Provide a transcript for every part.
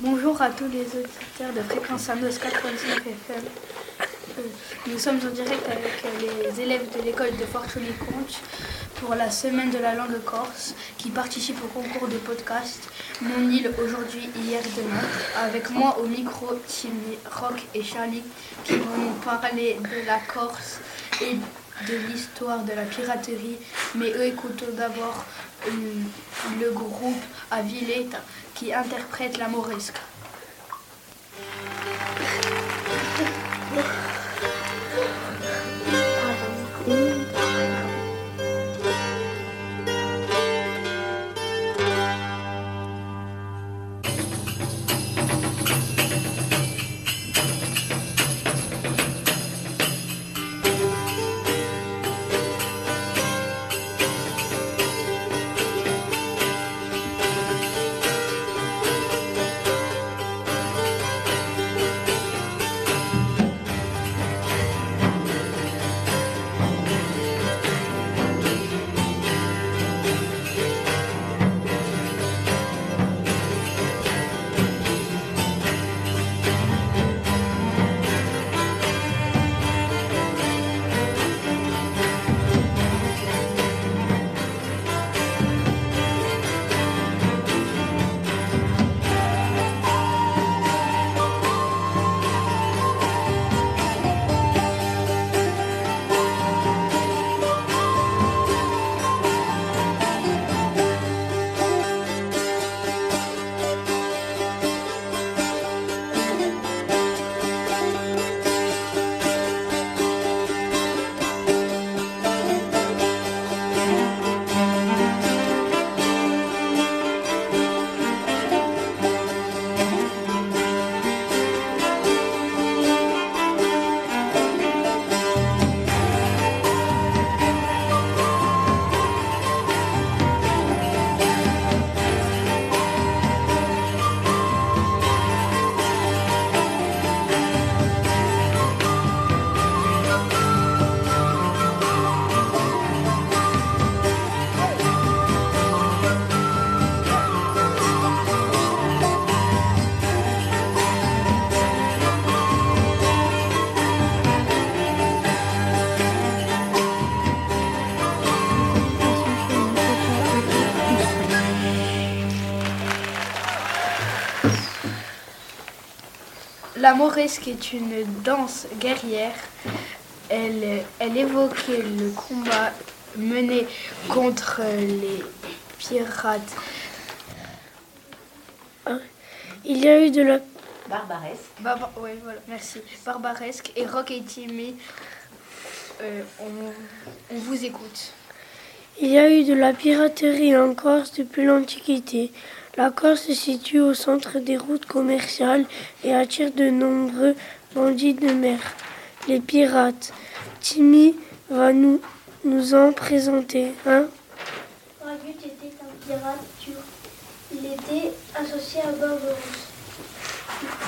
Bonjour à tous les auditeurs de Fréquence Andos 99 FM. Nous sommes en direct avec euh, les élèves de l'école de Fortuny-Comte pour la semaine de la langue corse qui participent au concours de podcast Mon île aujourd'hui, hier, demain. Avec moi au micro, Timmy, Rock et Charlie qui vont nous parler de la Corse et de l'histoire de la piraterie. Mais écoutons d'abord le groupe à Villeta qui interprète la mauresque. La mauresque est une danse guerrière. Elle, elle évoquait le combat mené contre les pirates. Il y a eu de la Barbaresque. Barba- ouais, voilà, merci. Barbaresque et Rock et Timmy. euh, on, on vous écoute. Il y a eu de la piraterie en Corse depuis l'Antiquité. La Corse se situe au centre des routes commerciales et attire de nombreux bandits de mer. Les pirates. Timmy va nous, nous en présenter un. Ragut était un pirate turc. Il était associé à Barbarousse.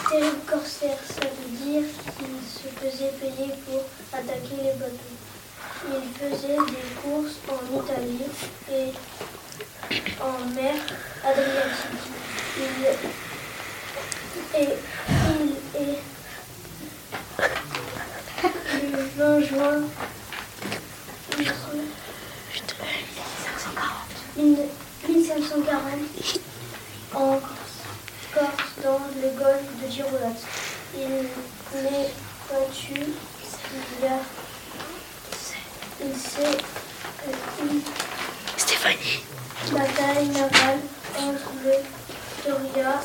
Terrible corsaire, ça veut dire qu'il se faisait payer pour attaquer les bateaux. Il faisait des courses en Italie et en mer Adriatique. Il et il est le 20 juin 1540 en Corse dans le golfe de Gironde. Il n'est battu il y a il s'est une Stéphanie. Bataille navale entre le Doria,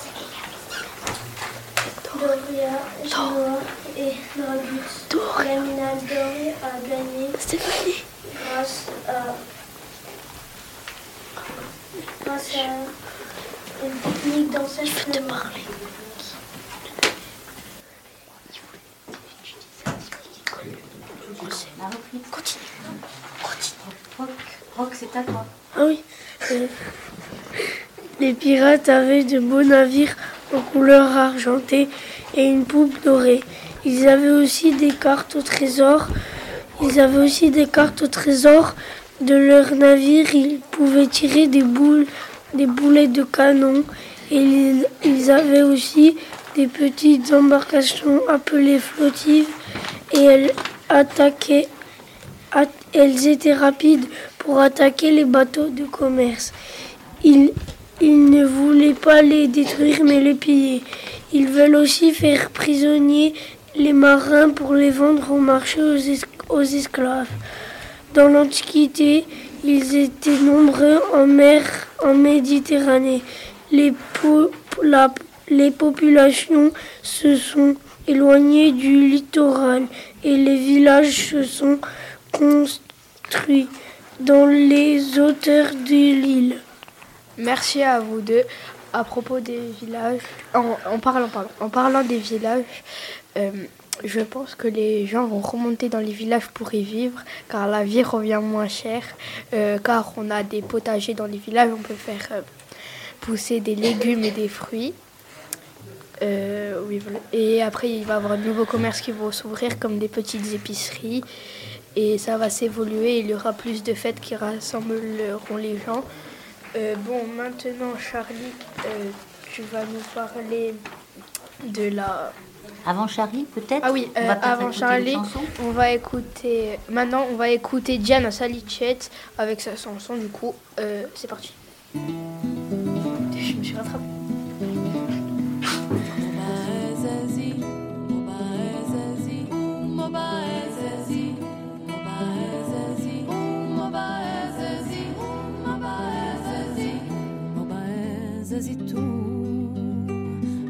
Doria, Genoa et Dragut. L'amiral Doré a gagné Stéphanie. grâce à grâce à une technique d'enseignement. La reprise. Rock, Rock, c'est à toi. Ah oui. les pirates avaient de beaux navires aux couleurs argentées et une poupe dorée. Ils avaient aussi des cartes au trésor. Ils avaient aussi des cartes au trésor de leur navire. Ils pouvaient tirer des boules, des boulets de canon Et ils, avaient aussi des petites embarcations appelées flottines et elles attaquaient, at- elles étaient rapides pour attaquer les bateaux de commerce. Ils, ne voulaient pas les détruire mais les piller. Ils veulent aussi faire prisonniers les marins pour les vendre au marché aux, es- aux esclaves. Dans l'Antiquité, ils étaient nombreux en mer, en Méditerranée. Les, la- les populations se sont éloignées du littoral et les villages se sont construits dans les hauteurs de l'île. Merci à vous deux. À propos des villages, en, parlant, des villages, euh, je pense que les gens vont remonter dans les villages pour y vivre, car la vie revient moins chère, euh, car on a des potagers dans les villages, on peut faire euh, pousser des légumes et des fruits. Et après, il va y avoir de nouveaux commerces qui vont s'ouvrir, comme des petites épiceries. Et ça va s'évoluer. Il y aura plus de fêtes qui rassembleront les gens. Euh, bon, maintenant, Charlie, euh, tu vas nous parler de la. Avant Charlie, peut-être? Ah oui, euh, avant Charlie, on va écouter. Maintenant, on va écouter Diana Salichet avec sa chanson. Du coup, c'est parti. asas e tu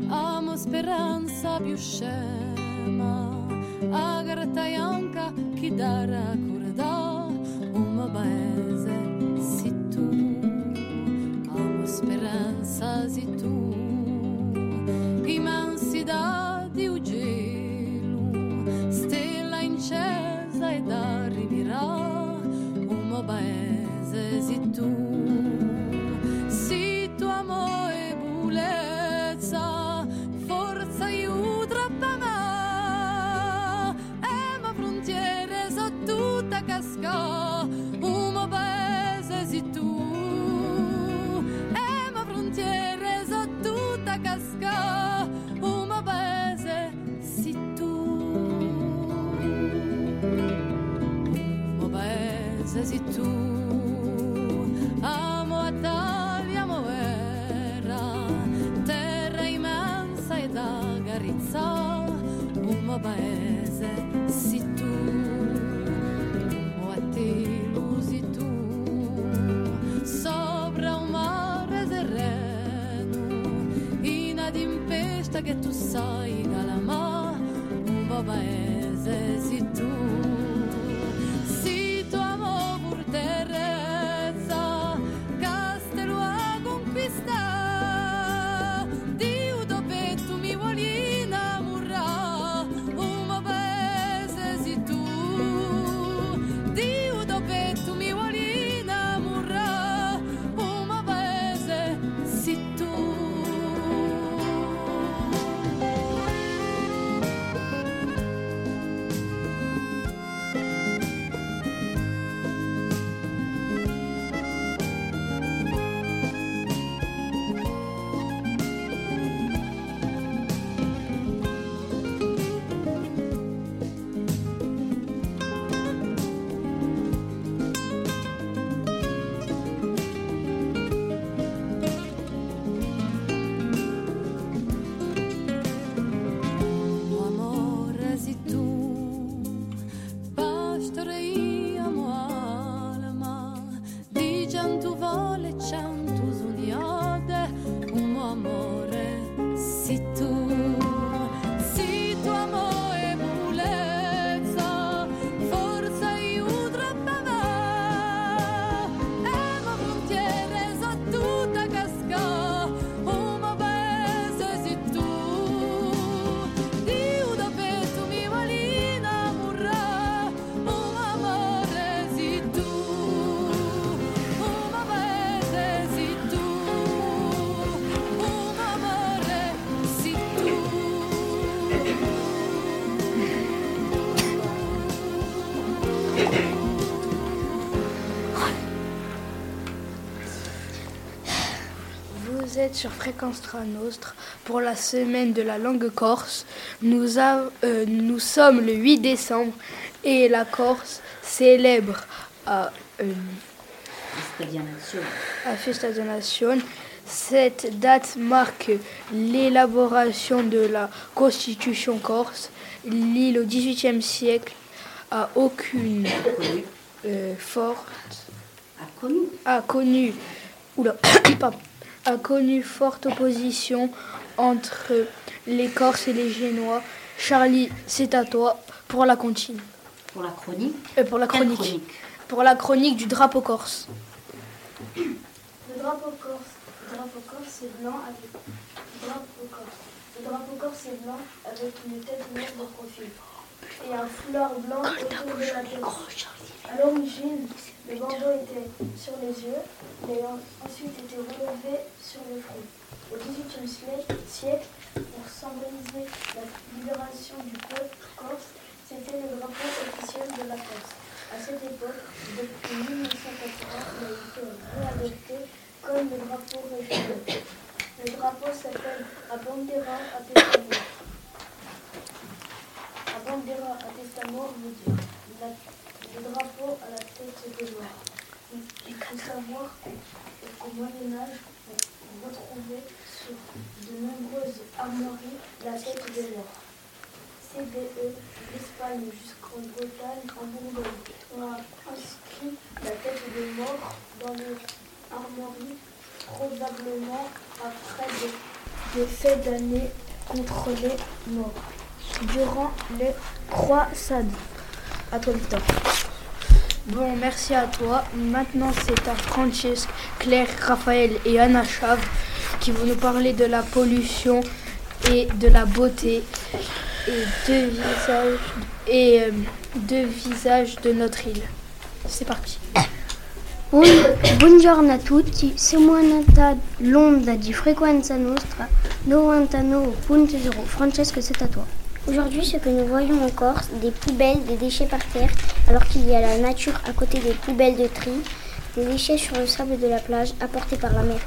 Amo esperança più scema Agar que ki dara corda Uma baeze se tu Amo esperança, e tu Imensidade. Che tu sai calamà Un po' paese êtes sur Fréquence Nostre pour la semaine de la langue corse. Nous, a- euh, nous sommes le 8 décembre et la Corse célèbre à, euh, à Festa de Nation. Cette date marque l'élaboration de la Constitution corse. L'île au XVIIIe siècle a aucune euh, forte A connu. a connu, oula, pardon, a connu forte opposition entre les Corses et les Génois. Charlie, c'est à toi pour la comptine, Pour la chronique? euh, pour la chronique, chronique? Pour la chronique du drapeau corse. Le drapeau corse. Le drapeau corse, c'est blanc avec. Le drapeau corse. Le drapeau corse, c'est blanc avec une tête noire de profil. Et un foulard blanc autour de la tête. À l'origine, le bandeau était sur les yeux, mais ensuite été relevé sur le front. Au XVIIIe siècle, pour symboliser la libération du peuple corse, c'était le drapeau officiel de la Corse. À cette époque, depuis 1980, il a été réadopté comme le drapeau régional. Le drapeau s'appelle Abandera Atestamo. Abandera Atestamo veut dire le drapeau à la tête de noir. Il faut savoir qu'au Moyen-Âge, on retrouvait sur de nombreuses armoiries la tête de noir. CBE, d'Espagne jusqu'en Bretagne, en Bourgogne. On a inscrit la tête de mort dans les armoiries, probablement après des, des faits d'années contre les morts. Durant les croisades. À toi, Victor. Bon, merci à toi. Maintenant, c'est à Francesque, Claire, Raphaël et Anna Chave qui vont nous parler de la pollution et de la beauté et deux visages et euh, deux visages de notre île. C'est parti. Buongiorno a tutti, siamo nata l'onda di Frequenza Nostra 99.0. Francesco, c'est à toi. Aujourd'hui, ce que nous voyons en Corse, des poubelles, des déchets par terre, alors qu'il y a la nature à côté des poubelles de tri, des déchets sur le sable de la plage apportés par la mer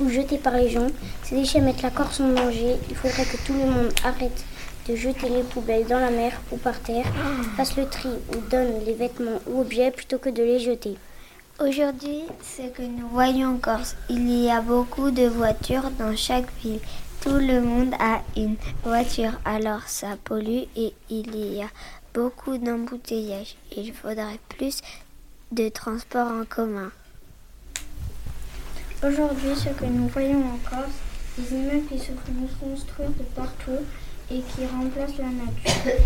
ou jetés par les gens. Ces déchets mettent la Corse en danger. Il faudrait que tout le monde arrête de jeter les poubelles dans la mer ou par terre, fasse le tri ou donne les vêtements ou objets plutôt que de les jeter. Aujourd'hui, ce que nous voyons en Corse, il y a beaucoup de voitures dans chaque ville. Tout le monde a une voiture, alors ça pollue et il y a beaucoup d'embouteillages. Il faudrait plus de transports en commun. Aujourd'hui, ce que nous voyons en Corse, des immeubles qui se font construire de partout et qui remplacent la nature.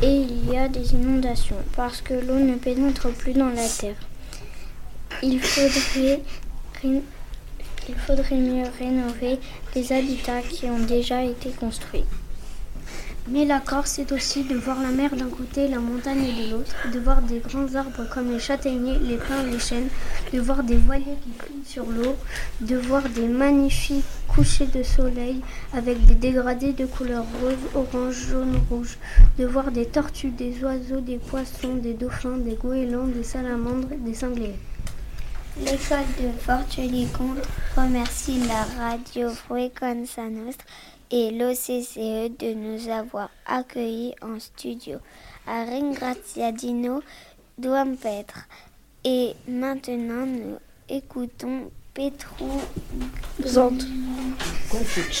Et il y a des inondations parce que l'eau ne pénètre plus dans la terre. Il faudrait, il faudrait mieux rénover les habitats qui ont déjà été construits. Mais la Corse, c'est aussi de voir la mer d'un côté, la montagne de l'autre, de voir des grands arbres comme les châtaigniers, les pins, les chênes, de voir des voiliers qui flottent sur l'eau, de voir des magnifiques couchers de soleil avec des dégradés de couleur rose, orange, jaune, rouge, de voir des tortues, des oiseaux, des poissons, des dauphins, des goélands, des salamandres, des sangliers. L'école de Fortuny-Comte remercie la radio Frequenza Nostra et l'OCCE de nous avoir accueillis en studio à Ringraziadino Duampetre. Et maintenant, nous écoutons Petru. Compucci.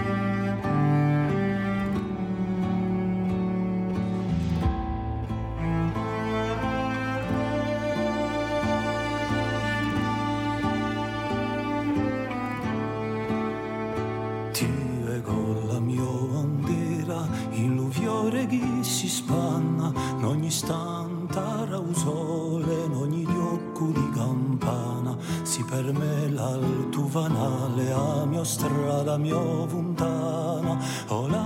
sole, in ogni diocco di campana, si per me l'alto vanale, a mia strada, a mia fontana, oh la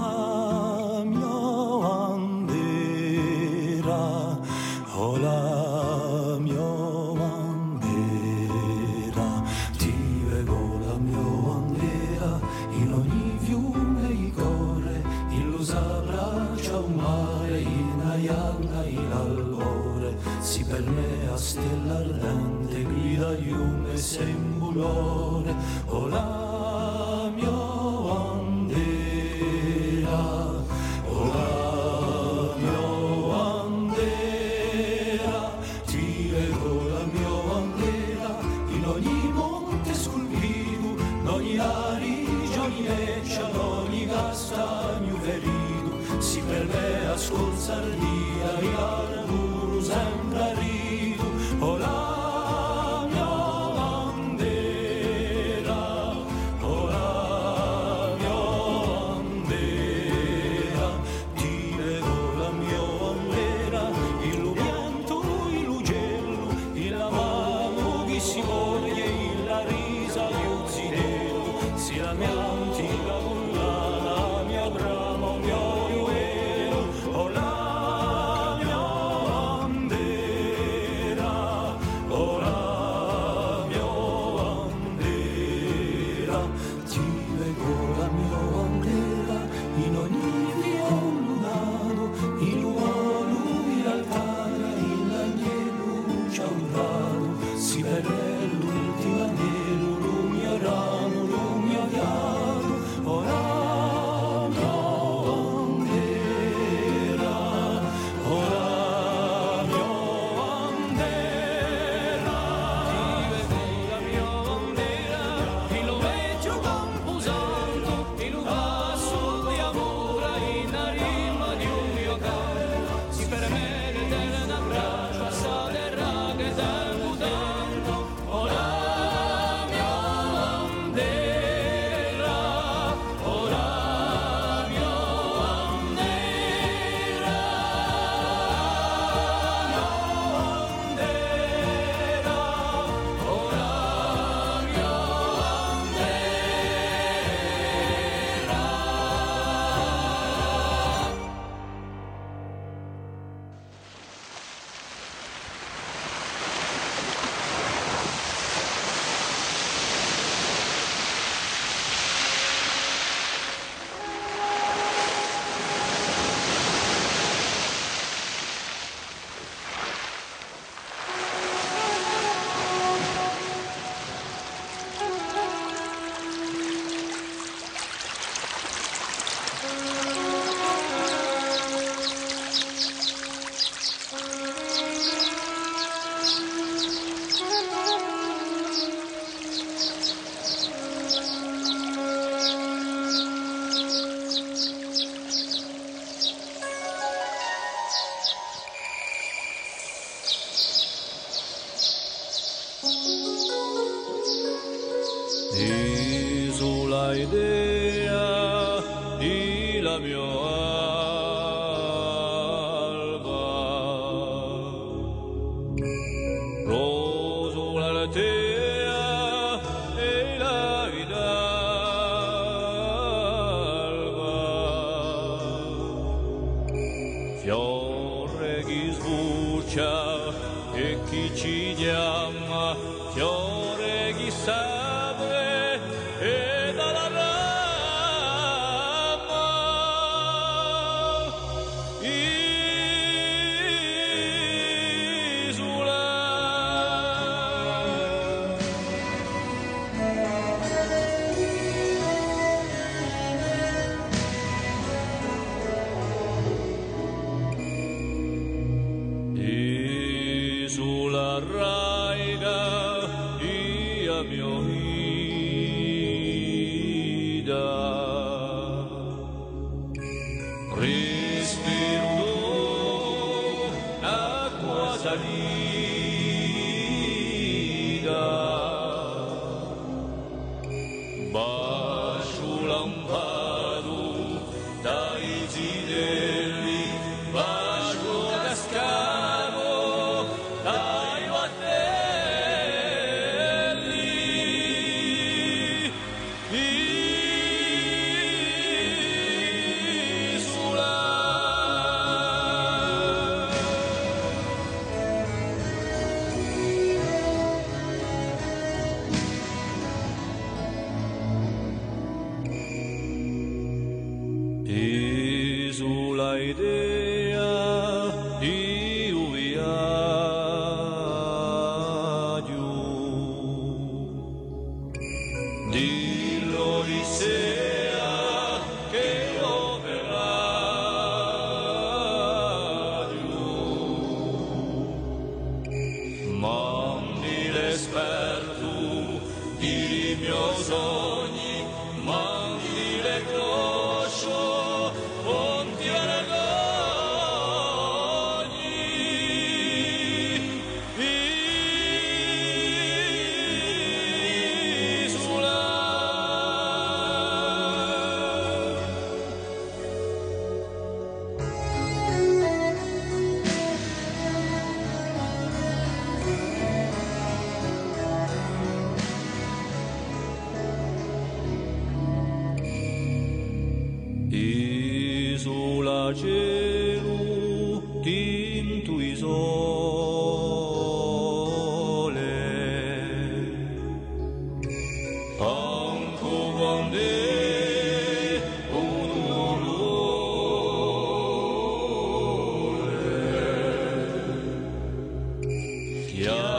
sulla radio. Yeah.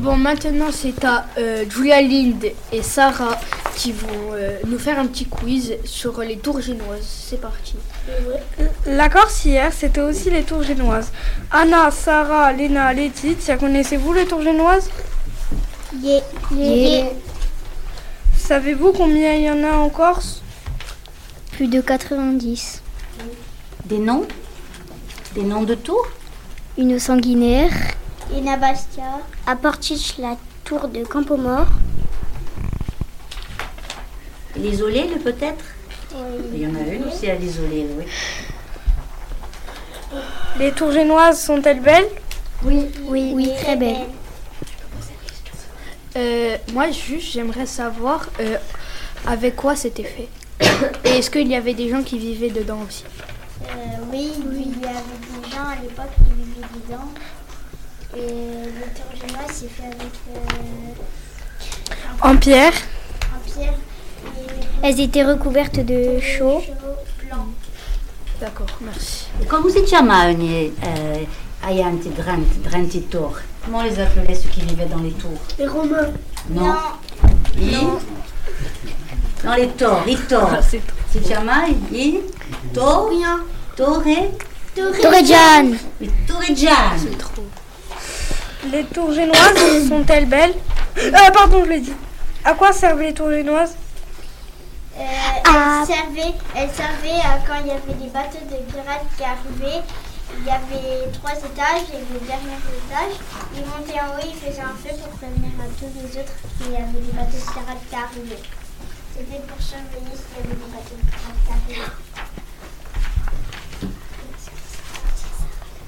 Bon, maintenant c'est à euh, Julia Lind et Sarah qui vont euh, nous faire un petit quiz sur les tours génoises. C'est parti. La Corse hier, c'était aussi les tours génoises. Anna, Sarah, Léna, Laetitia, connaissez-vous les tours génoises? Savez-vous combien il y en a en Corse Plus de 90. Des noms? Des noms de tours? Une sanguinaire. Ina Bastia. À Portich, la tour de Campomort? L'isolé, le peut-être? Il y en a une aussi à l'isolé, oui. Les tours génoises sont-elles belles? Oui, oui, très belle. Euh, moi, juste, j'aimerais savoir euh, avec quoi c'était fait. Et est-ce qu'il y avait des gens qui vivaient dedans aussi? Euh, oui, il y avait des gens à l'époque qui vivaient dedans. Et le tour génois, c'est fait avec euh, En pierre un pierre et Elles étaient recouvertes de chaux. chaud blanc. D'accord, merci. E come si chiamavano eh, agli anti Drenti, Drenti Tor Comment les appelait ceux qui vivaient dans les tours? Les Romains. Non. Non, les Tor, i Tor. c'est Si chiama i Tor, Torre, Torregiane. i Torreggiani. C'est trop. Les tours génoises sont-elles belles Euh, pardon, je l'ai dit. À quoi servent les tournoises Euh, Ah. elle servait, elle servait à quand il y avait des bateaux de pirates qui arrivaient. Il y avait trois étages et le dernier étage, ils montaient en haut, ils faisaient un feu pour prévenir à tous les autres qu'il y avait des bateaux de pirates qui arrivaient. C'était pour surveiller s'il y avait des bateaux de pirates qui arrivaient.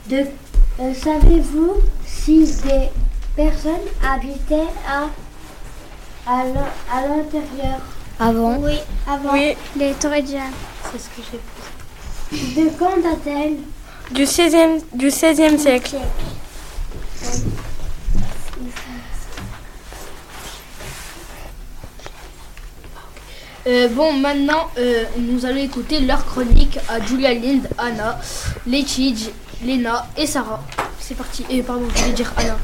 De, euh, Savez-vous si des personnes habitaient à, à l'in- à l'intérieur? Avant. Oui, avant. Oui. les Torredja. C'est ce que j'ai De quand date-t-elle? Du 16e, du 16e siècle. Euh, bon, maintenant, euh, nous allons écouter leur chronique à Julia Lind, Anna, Letij, Lena et Sarah. C'est parti. Et pardon, je voulais dire Anna.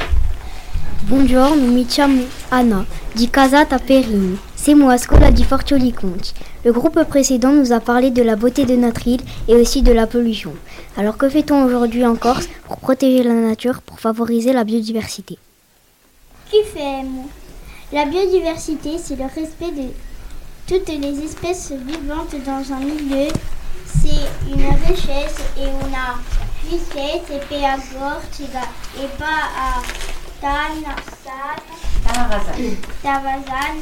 Buongiorno, mi chiamo Anna, di Casata Perini. C'est moi, Scola di Fortioli Conti. Le groupe précédent nous a parlé de la beauté de notre île et aussi de la pollution. Alors que fait-on aujourd'hui en Corse pour protéger la nature, pour favoriser la biodiversité? Mot La biodiversité, c'est le respect de toutes les espèces vivantes dans un milieu. C'est une richesse et on a Fisset et pas à Tanasan, Tarazan. Tavazan.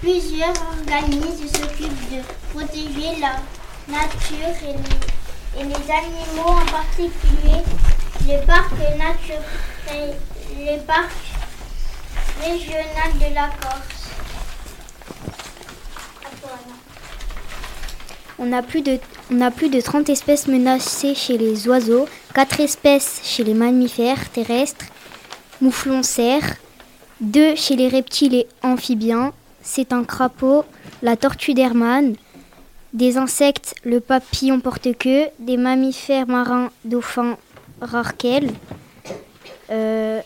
Plusieurs organismes s'occupent de protéger la nature et les, et les animaux, en particulier les parcs naturels, les parcs régionaux de la Corse. À toi, Anna. On a, plus de, on a plus de 30 espèces menacées chez les oiseaux, 4 espèces chez les mammifères terrestres, mouflons cerfs, 2 chez les reptiles et amphibiens, c'est un crapaud, la tortue d'Hermann, des insectes, le papillon porte-queue, des mammifères marins, dauphins, rarquelles, euh,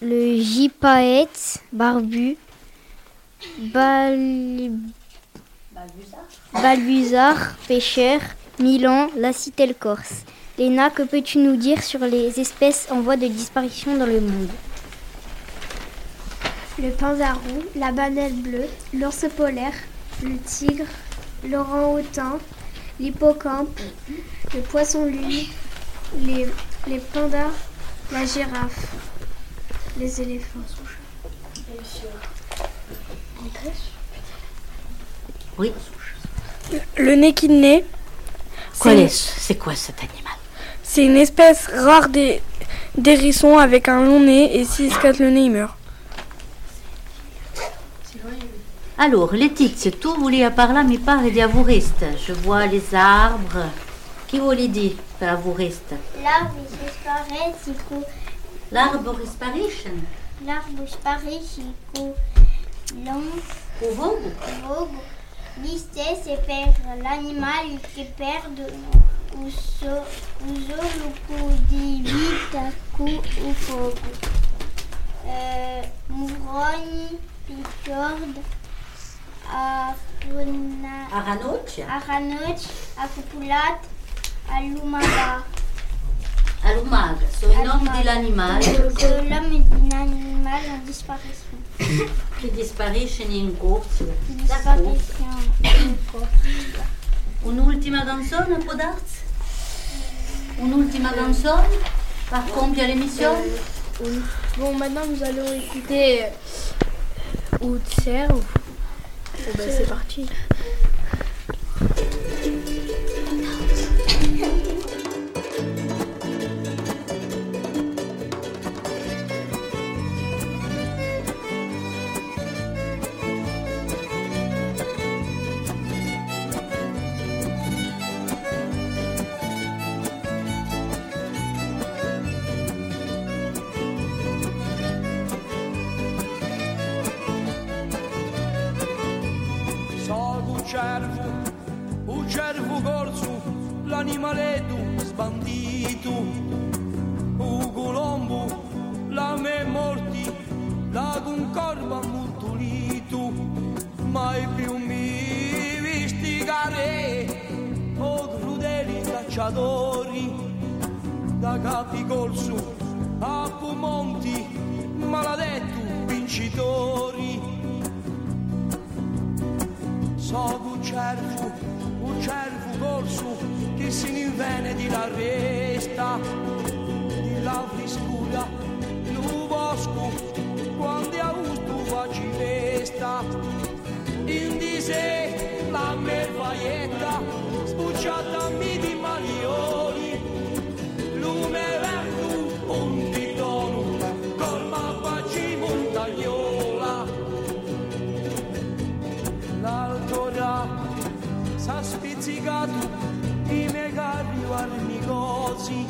le gypaète, barbu, bal- Balbuzard, pêcheur, Milan, la citelle corse. Léna, que peux-tu nous dire sur les espèces en voie de disparition dans le monde? Le pandarou, la banelle bleue, l'ours polaire, le tigre, l'orang-outan, l'hippocampe, le poisson lune, les, les pandas, la girafe, les éléphants. Oui. Le Quoi c'est est-ce C'est quoi cet animal? c'est une espèce rare des d'hérissons avec un long nez et s'il se casse le nez, il meurt. Alors, Letizia, tu volevi parlarmi pare di Avurist. Je vois les arbres. Chi vuole dire per Avurist? L'arbre il disparaît, il court. L'arbre sparisce. L'arbre disparaît. L'ombre, O vogo? vogue. L'istée, c'est perdre l'animal qui perd o, so, o solo di vita cu o fogo. Euh, Mourogne, Picorde, Afuna, Aranoce? Aranoch, Acupulat, Alumaba. Alumaga. Sono i nomi Alumaga. dell'animale L'homme et l'animal en disparition. Che spariscono in corso. Disparition. Un'ultima canzone può darsi? Un'ultima canzone per compiere l'émission? Bon, maintenant nous allons écouter Outser. Bon, ben, c'est parti. sciatami di maglioni, lume verdu, un titonu, col mappa ci montagliola. L'altora s'ha spizzicato i megari armigosi,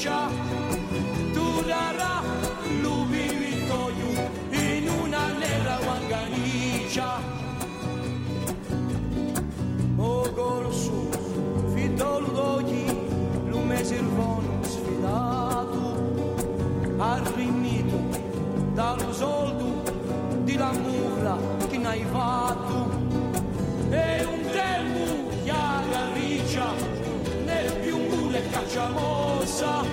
comincia, durerà l'ubivitoio in una nera wanganicia. O gorsu, fitolgogi, lumesi il vono sfidato, arrimito dallo soldo di la mura che n'hai fatto. E un tempo chiara riccia, né più un mule cacciamossa.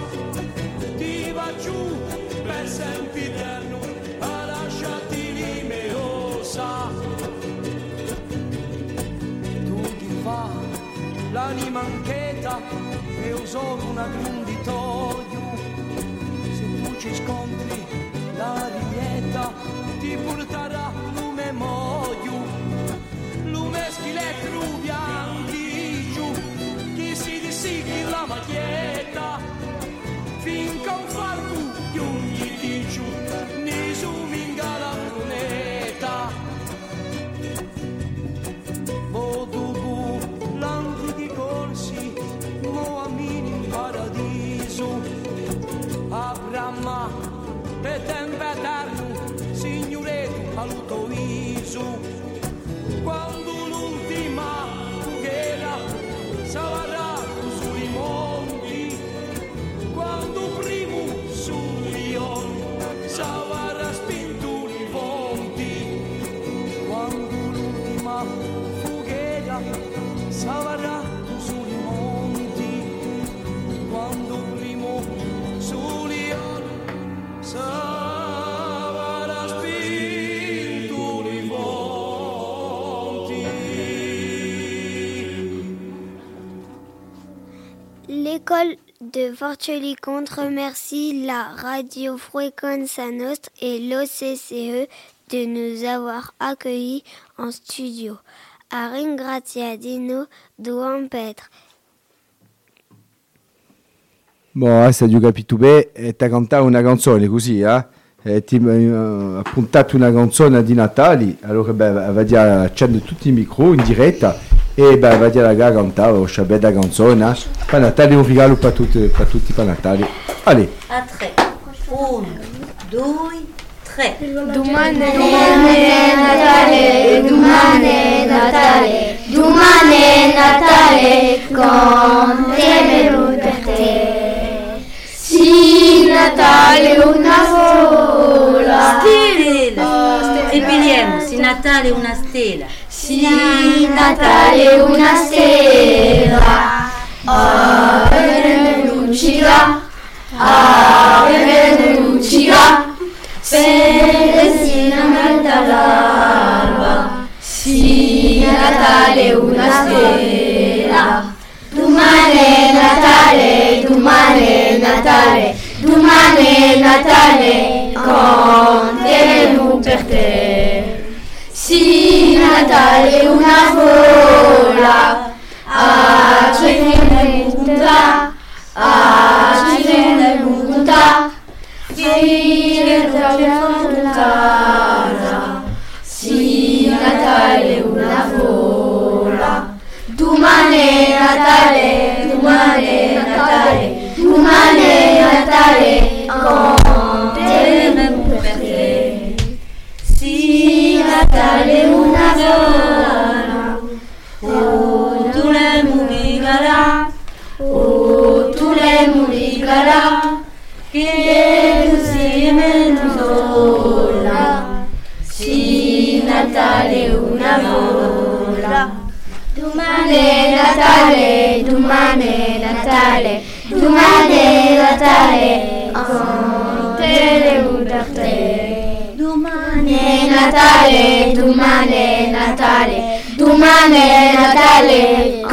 L'anima ancheta e uso una gronditoio se tu ci scontri la de Fortuliconte remercie la Radio Frequenza Nostra et l'OCCE de nous avoir accueillis en studio. A ringraziadino Duan Petr. Boh, adesso hai capito bene, e una canzone eh? E ti ha puntato una canzone di Natale, allora beh, va a dire, accende tutti i micro in diretta e beh, va a dire la gara cantare, o bella canzone, eh? Per Natale un regalo per tutti, per tutti per Natale. Allez, A tre. Uno, due, tre. Domani è Natale, domani è Natale, domani è Natale, con te venuto per te. Sì, Natale, una sola. Stella. Ripetiamo, sì Natale una stella. Sì, Natale, una stella. Ave luccica, ave luccica, Celestina metta l'alba. Sì, Natale, una stella. Domani è Natale, domani è Natale, mane natale kontene nun perte. Si natale una vola a tre nemmeno a Natale, tu mane Natale, tu mane Natale,